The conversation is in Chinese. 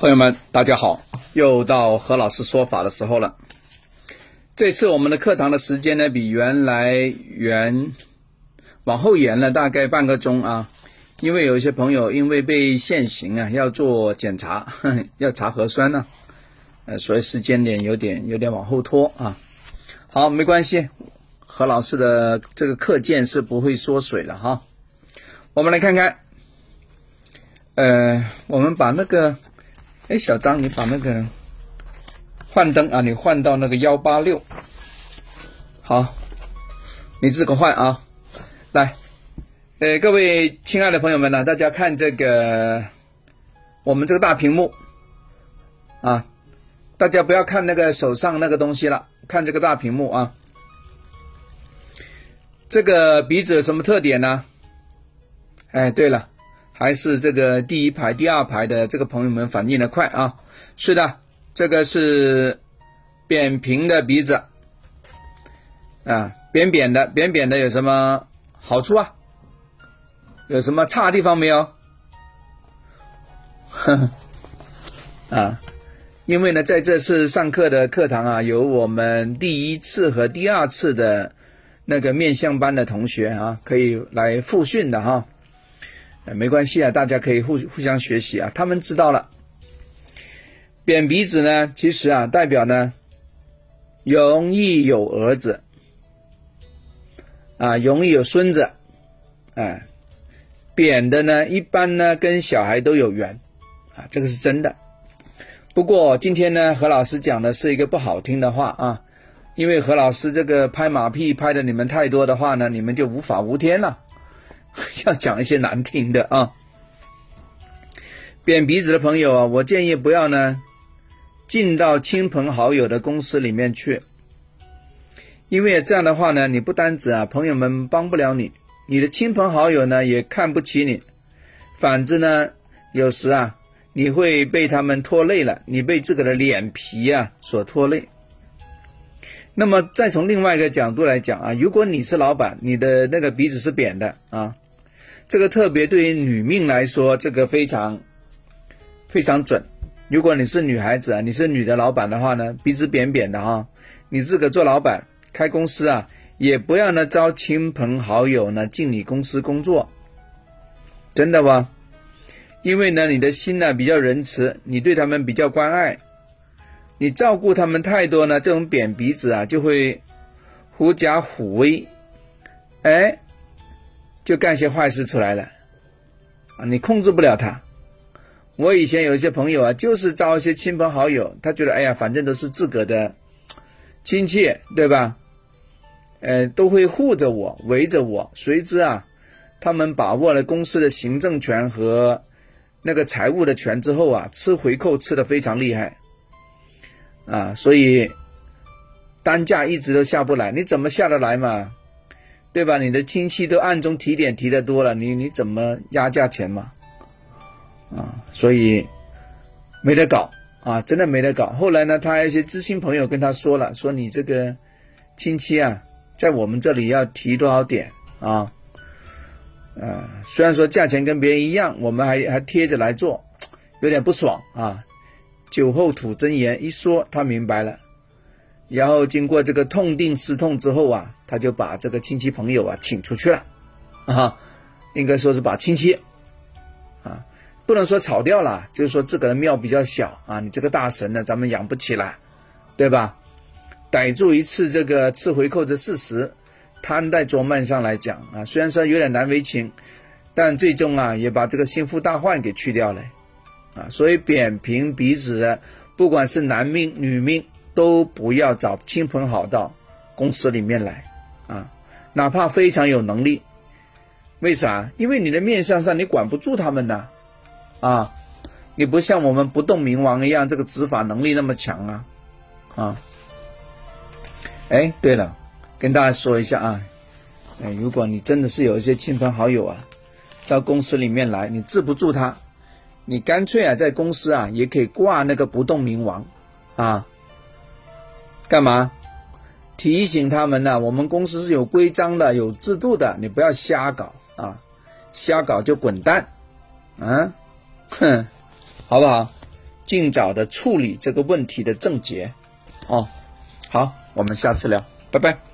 朋友们，大家好！又到何老师说法的时候了。这次我们的课堂的时间呢，比原来原往后延了大概半个钟啊，因为有一些朋友因为被限行啊，要做检查，要查核酸呢，呃，所以时间点有点有点往后拖啊。好，没关系，何老师的这个课件是不会缩水了哈。我们来看看，呃，我们把那个。哎，小张，你把那个换灯啊，你换到那个幺八六，好，你自个换啊。来，呃，各位亲爱的朋友们呢，大家看这个我们这个大屏幕啊，大家不要看那个手上那个东西了，看这个大屏幕啊。这个鼻子有什么特点呢？哎，对了。还是这个第一排、第二排的这个朋友们反应的快啊！是的，这个是扁平的鼻子啊，扁扁的，扁扁的有什么好处啊？有什么差地方没有？呵 呵啊，因为呢，在这次上课的课堂啊，有我们第一次和第二次的那个面相班的同学啊，可以来复训的哈。没关系啊，大家可以互互相学习啊。他们知道了，扁鼻子呢，其实啊，代表呢，容易有儿子，啊，容易有孙子，啊，扁的呢，一般呢，跟小孩都有缘，啊，这个是真的。不过今天呢，何老师讲的是一个不好听的话啊，因为何老师这个拍马屁拍的你们太多的话呢，你们就无法无天了。要讲一些难听的啊！扁鼻子的朋友啊，我建议不要呢进到亲朋好友的公司里面去，因为这样的话呢，你不单止啊，朋友们帮不了你，你的亲朋好友呢也看不起你，反之呢，有时啊，你会被他们拖累了，你被自个的脸皮啊所拖累。那么再从另外一个角度来讲啊，如果你是老板，你的那个鼻子是扁的啊。这个特别对于女命来说，这个非常非常准。如果你是女孩子啊，你是女的老板的话呢，鼻子扁扁的哈，你自个做老板开公司啊，也不要呢招亲朋好友呢进你公司工作，真的吗？因为呢，你的心呢比较仁慈，你对他们比较关爱，你照顾他们太多呢，这种扁鼻子啊就会狐假虎威，哎。就干些坏事出来了，啊，你控制不了他。我以前有一些朋友啊，就是招一些亲朋好友，他觉得哎呀，反正都是自个的亲戚，对吧？呃，都会护着我，围着我。谁知啊，他们把握了公司的行政权和那个财务的权之后啊，吃回扣吃的非常厉害，啊，所以单价一直都下不来。你怎么下得来嘛？对吧？你的亲戚都暗中提点提的多了，你你怎么压价钱嘛？啊，所以没得搞啊，真的没得搞。后来呢，他一些知心朋友跟他说了，说你这个亲戚啊，在我们这里要提多少点啊？呃，虽然说价钱跟别人一样，我们还还贴着来做，有点不爽啊。酒后吐真言，一说他明白了。然后经过这个痛定思痛之后啊，他就把这个亲戚朋友啊请出去了，啊，应该说是把亲戚，啊，不能说炒掉了，就是说这个的庙比较小啊，你这个大神呢，咱们养不起了，对吧？逮住一次这个吃回扣的事实，摊在桌面上来讲啊，虽然说有点难为情，但最终啊也把这个心腹大患给去掉了，所以扁平鼻子的，不管是男命女命。都不要找亲朋好道公司里面来啊，哪怕非常有能力，为啥？因为你的面相上你管不住他们的啊，你不像我们不动明王一样，这个执法能力那么强啊啊！哎，对了，跟大家说一下啊，哎，如果你真的是有一些亲朋好友啊，到公司里面来，你治不住他，你干脆啊，在公司啊也可以挂那个不动明王啊。干嘛？提醒他们呢？我们公司是有规章的，有制度的，你不要瞎搞啊！瞎搞就滚蛋，啊，哼，好不好？尽早的处理这个问题的症结。哦，好，我们下次聊，拜拜。